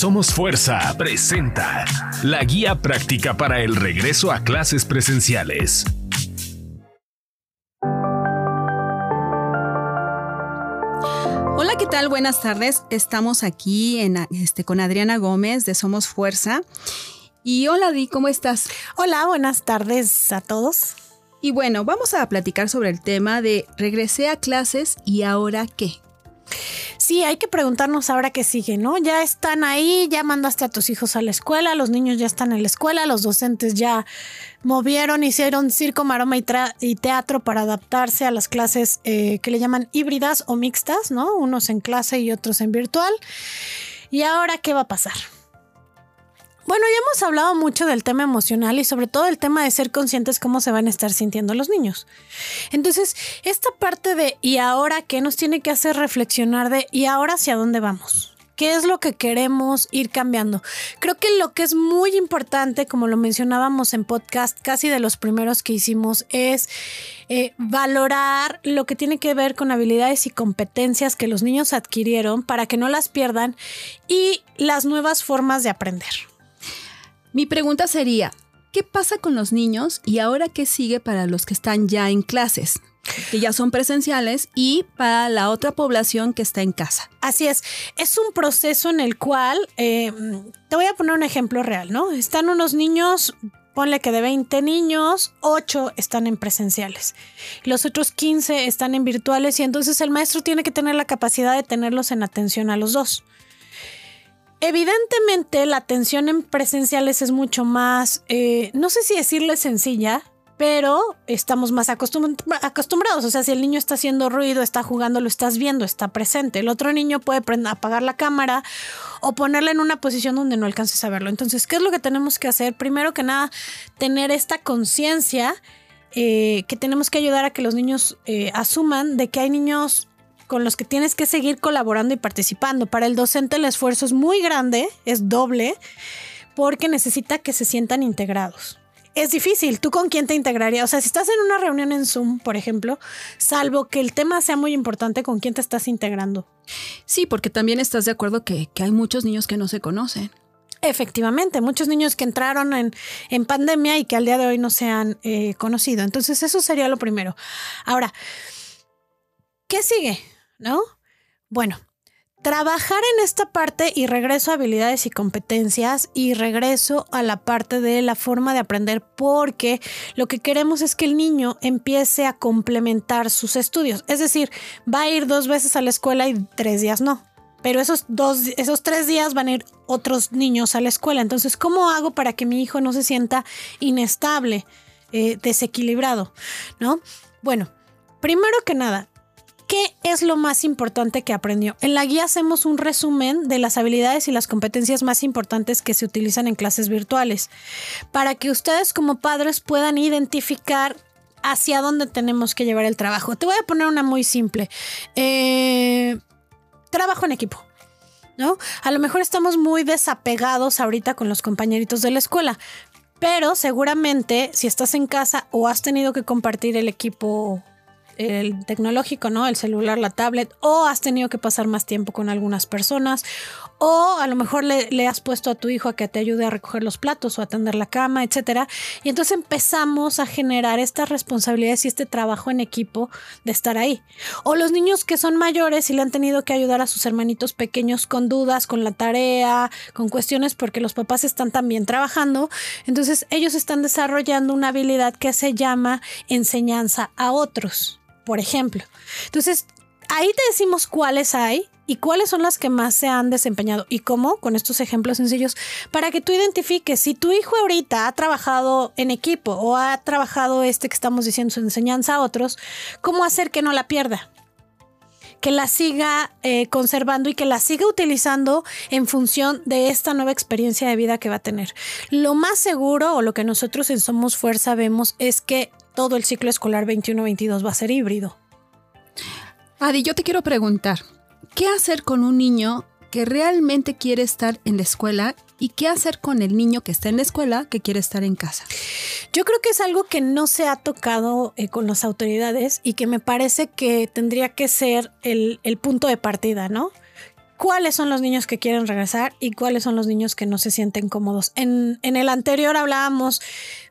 Somos Fuerza presenta la guía práctica para el regreso a clases presenciales. Hola, ¿qué tal? Buenas tardes. Estamos aquí en, este, con Adriana Gómez de Somos Fuerza. Y hola, Di, ¿cómo estás? Hola, buenas tardes a todos. Y bueno, vamos a platicar sobre el tema de regresé a clases y ahora qué. Sí, hay que preguntarnos ahora qué sigue, ¿no? Ya están ahí, ya mandaste a tus hijos a la escuela, los niños ya están en la escuela, los docentes ya movieron, hicieron circo, maroma y, teatro para adaptarse a las clases eh, que le llaman híbridas o mixtas, ¿no? Unos en clase y otros en virtual. ¿Y ahora qué va a pasar? Bueno, ya hemos hablado mucho del tema emocional y sobre todo el tema de ser conscientes cómo se van a estar sintiendo los niños. Entonces, esta parte de ¿y ahora qué nos tiene que hacer reflexionar de ¿y ahora hacia dónde vamos? ¿Qué es lo que queremos ir cambiando? Creo que lo que es muy importante, como lo mencionábamos en podcast, casi de los primeros que hicimos, es eh, valorar lo que tiene que ver con habilidades y competencias que los niños adquirieron para que no las pierdan y las nuevas formas de aprender. Mi pregunta sería, ¿qué pasa con los niños y ahora qué sigue para los que están ya en clases? que ya son presenciales y para la otra población que está en casa. Así es, es un proceso en el cual, eh, te voy a poner un ejemplo real, ¿no? Están unos niños, ponle que de 20 niños, 8 están en presenciales, los otros 15 están en virtuales y entonces el maestro tiene que tener la capacidad de tenerlos en atención a los dos. Evidentemente la atención en presenciales es mucho más, eh, no sé si decirle sencilla, pero estamos más acostumbrados. O sea, si el niño está haciendo ruido, está jugando, lo estás viendo, está presente. El otro niño puede apagar la cámara o ponerla en una posición donde no alcances a verlo. Entonces, ¿qué es lo que tenemos que hacer? Primero que nada, tener esta conciencia eh, que tenemos que ayudar a que los niños eh, asuman de que hay niños con los que tienes que seguir colaborando y participando. Para el docente el esfuerzo es muy grande, es doble, porque necesita que se sientan integrados. Es difícil. ¿Tú con quién te integrarías? O sea, si estás en una reunión en Zoom, por ejemplo, salvo que el tema sea muy importante, ¿con quién te estás integrando? Sí, porque también estás de acuerdo que, hay muchos niños que no se conocen. Efectivamente, muchos niños que entraron en, pandemia y que al día de hoy no se han eh, conocido. Entonces, eso sería lo primero. Ahora, ¿qué sigue? ¿No? Bueno, trabajar en esta parte y regreso a habilidades y competencias y regreso a la parte de la forma de aprender porque lo que queremos es que el niño empiece a complementar sus estudios. Es decir, va a ir dos veces a la escuela y tres días no. Pero esos dos, esos tres días van a ir otros niños a la escuela. Entonces, ¿cómo hago para que mi hijo no se sienta inestable, eh, desequilibrado? ¿No? Bueno, primero que nada, ¿Qué es lo más importante que aprendió? En la guía hacemos un resumen de las habilidades y las competencias más importantes que se utilizan en clases virtuales, para que ustedes como padres puedan identificar hacia dónde tenemos que llevar el trabajo. Te voy a poner una muy simple. Eh, trabajo en equipo. ¿No? A lo mejor estamos muy desapegados ahorita con los compañeritos de la escuela, pero seguramente si estás en casa o has tenido que compartir el equipo el tecnológico, ¿no? El celular, la tablet, o has tenido que pasar más tiempo con algunas personas, o a lo mejor le, has puesto a tu hijo a que te ayude a recoger los platos o a atender la cama, etcétera. Y entonces empezamos a generar estas responsabilidades y este trabajo en equipo de estar ahí. O los niños que son mayores y le han tenido que ayudar a sus hermanitos pequeños con dudas, con la tarea, con cuestiones porque los papás están también trabajando. Entonces ellos están desarrollando una habilidad que se llama enseñanza a otros por ejemplo. Entonces, ahí te decimos cuáles hay y cuáles son las que más se han desempeñado y cómo con estos ejemplos sencillos para que tú identifiques si tu hijo ahorita ha trabajado en equipo o ha trabajado este que estamos diciendo su enseñanza a otros, cómo hacer que no la pierda que la siga eh, conservando y que la siga utilizando en función de esta nueva experiencia de vida que va a tener. Lo más seguro o lo que nosotros en Somos Fuerza vemos es que todo el ciclo escolar 21-22 va a ser híbrido. Adi, yo te quiero preguntar, ¿qué hacer con un niño que realmente quiere estar en la escuela y qué hacer con el niño que está en la escuela que quiere estar en casa? Yo creo que es algo que no se ha tocado eh, con las autoridades y que me parece que tendría que ser el, el punto de partida, ¿no? Cuáles son los niños que quieren regresar y cuáles son los niños que no se sienten cómodos. En, en, el anterior hablábamos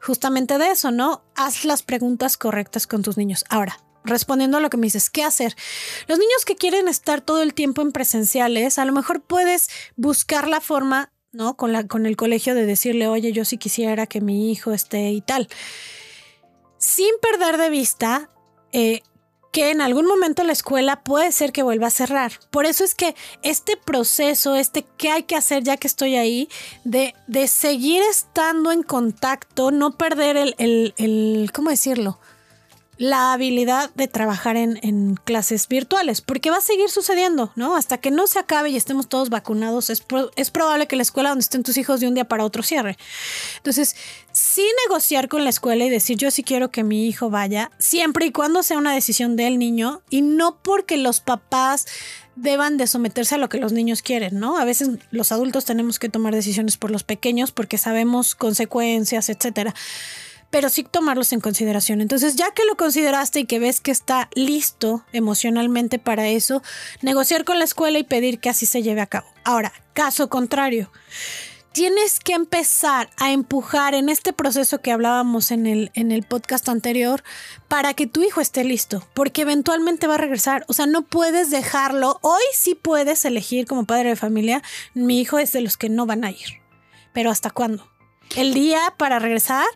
justamente de eso, ¿no? Haz las preguntas correctas con tus niños. Ahora, respondiendo a lo que me dices, ¿qué hacer? Los niños que quieren estar todo el tiempo en presenciales, a lo mejor puedes buscar la forma, ¿no? Con, la, con el colegio de decirle, oye, yo sí quisiera que mi hijo esté y tal. Sin perder de vista eh, que en algún momento la escuela puede ser que vuelva a cerrar. Por eso es que este proceso, este qué hay que hacer ya que estoy ahí, de, de seguir estando en contacto, no perder el, el, el ¿cómo decirlo? La habilidad de trabajar en, clases virtuales, porque va a seguir sucediendo, ¿no? Hasta que no se acabe y estemos todos vacunados, es, es, probable que la escuela donde estén tus hijos de un día para otro cierre. Entonces, sí negociar con la escuela y decir yo sí quiero que mi hijo vaya, siempre y cuando sea una decisión del niño y no porque los papás deban de someterse a lo que los niños quieren, ¿no? A veces los adultos tenemos que tomar decisiones por los pequeños porque sabemos consecuencias, etcétera pero sí tomarlos en consideración. Entonces, ya que lo consideraste y que ves que está listo emocionalmente para eso, negociar con la escuela y pedir que así se lleve a cabo. Ahora, caso contrario, tienes que empezar a empujar en este proceso que hablábamos en el, en el podcast anterior para que tu hijo esté listo, porque eventualmente va a regresar. O sea, no puedes dejarlo. Hoy sí puedes elegir como padre de familia, mi hijo es de los que no van a ir. Pero ¿hasta cuándo? El día para regresar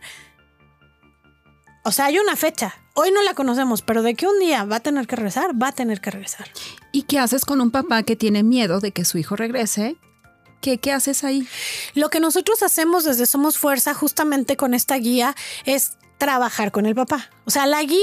o sea, hay una fecha. Hoy no la conocemos, pero de que un día va a tener que regresar, va a tener que regresar. ¿Y qué haces con un papá que tiene miedo de que su hijo regrese? ¿Qué, ¿Qué, haces ahí? Lo que nosotros hacemos desde Somos Fuerza, justamente con esta guía, es trabajar con el papá. O sea, la guía,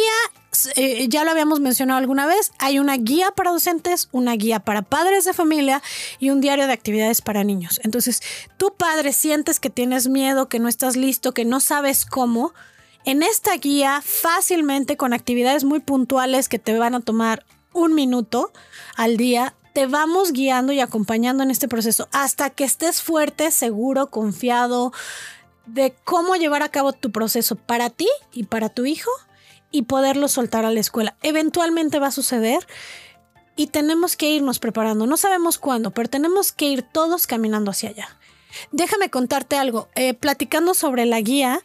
eh, ya lo habíamos mencionado alguna vez, hay una guía para docentes, una guía para padres de familia y un diario de actividades para niños. Entonces, tu padre sientes que tienes miedo, que no estás listo, que no sabes cómo, en esta guía, fácilmente con actividades muy puntuales que te van a tomar un minuto al día, te vamos guiando y acompañando en este proceso hasta que estés fuerte, seguro, confiado de cómo llevar a cabo tu proceso para ti y para tu hijo y poderlo soltar a la escuela. Eventualmente va a suceder y tenemos que irnos preparando. No sabemos cuándo, pero tenemos que ir todos caminando hacia allá. Déjame contarte algo. Eh, platicando sobre la guía,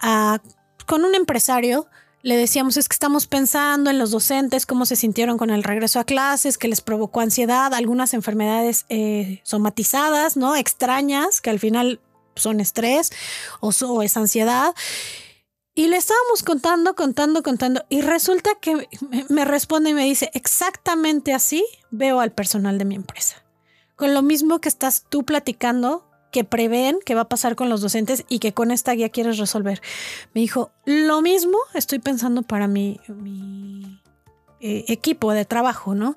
a con un empresario le decíamos es que estamos pensando en los docentes, cómo se sintieron con el regreso a clases, que les provocó ansiedad, algunas enfermedades eh, somatizadas, ¿no? Extrañas, que al final son estrés o, o es ansiedad. Y le estábamos contando, contando, contando. Y resulta que me responde y me dice, exactamente así veo al personal de mi empresa. Con lo mismo que estás tú platicando que prevén qué va a pasar con los docentes y que con esta guía quieres resolver. Me dijo, lo mismo estoy pensando para mi, eh, equipo de trabajo, ¿no?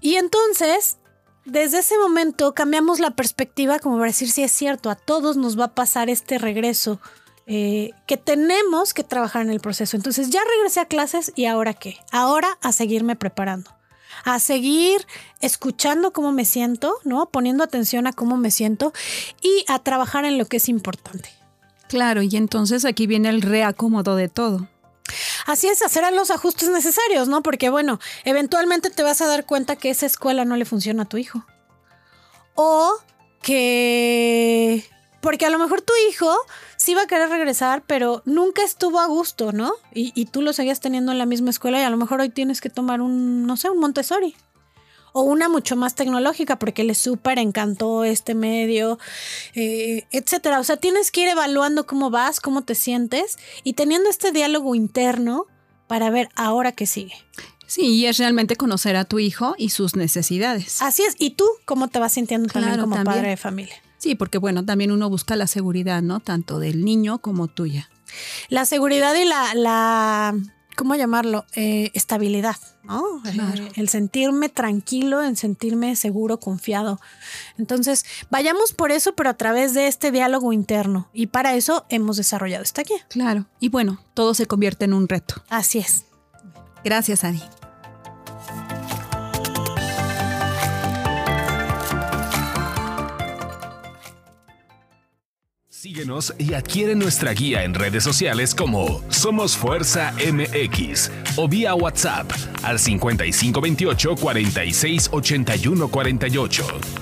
Y entonces, desde ese momento cambiamos la perspectiva como para decir si es cierto, a todos nos va a pasar este regreso. Eh, que tenemos que trabajar en el proceso. Entonces ya regresé a clases y ahora qué? Ahora a seguirme preparando a seguir escuchando cómo me siento, ¿no? Poniendo atención a cómo me siento y a trabajar en lo que es importante. Claro, y entonces aquí viene el reacomodo de todo. Así es, hacer los ajustes necesarios, ¿no? Porque bueno, eventualmente te vas a dar cuenta que esa escuela no le funciona a tu hijo. O que... Porque a lo mejor tu hijo sí va a querer regresar, pero nunca estuvo a gusto, ¿no? Y, tú lo seguías teniendo en la misma escuela y a lo mejor hoy tienes que tomar un, no sé, un Montessori. O una mucho más tecnológica porque le súper encantó este medio, eh, etcétera. O sea, tienes que ir evaluando cómo vas, cómo te sientes y teniendo este diálogo interno para ver ahora qué sigue. Sí, y es realmente conocer a tu hijo y sus necesidades. Así es. ¿Y tú cómo te vas sintiendo también como padre de familia? Sí, porque bueno, también uno busca la seguridad, ¿no? Tanto del niño como tuya. La seguridad y la, la ¿cómo llamarlo? Eh, estabilidad, ¿no? Eh, el sentirme tranquilo, el sentirme seguro, confiado. Entonces, vayamos por eso, pero a través de este diálogo interno. Y para eso hemos desarrollado esta guía. Claro. Y bueno, todo se convierte en un reto. Así es. Gracias, Ani. Y adquiere nuestra guía en redes sociales como Somos Fuerza MX o vía WhatsApp al 5528 46 48.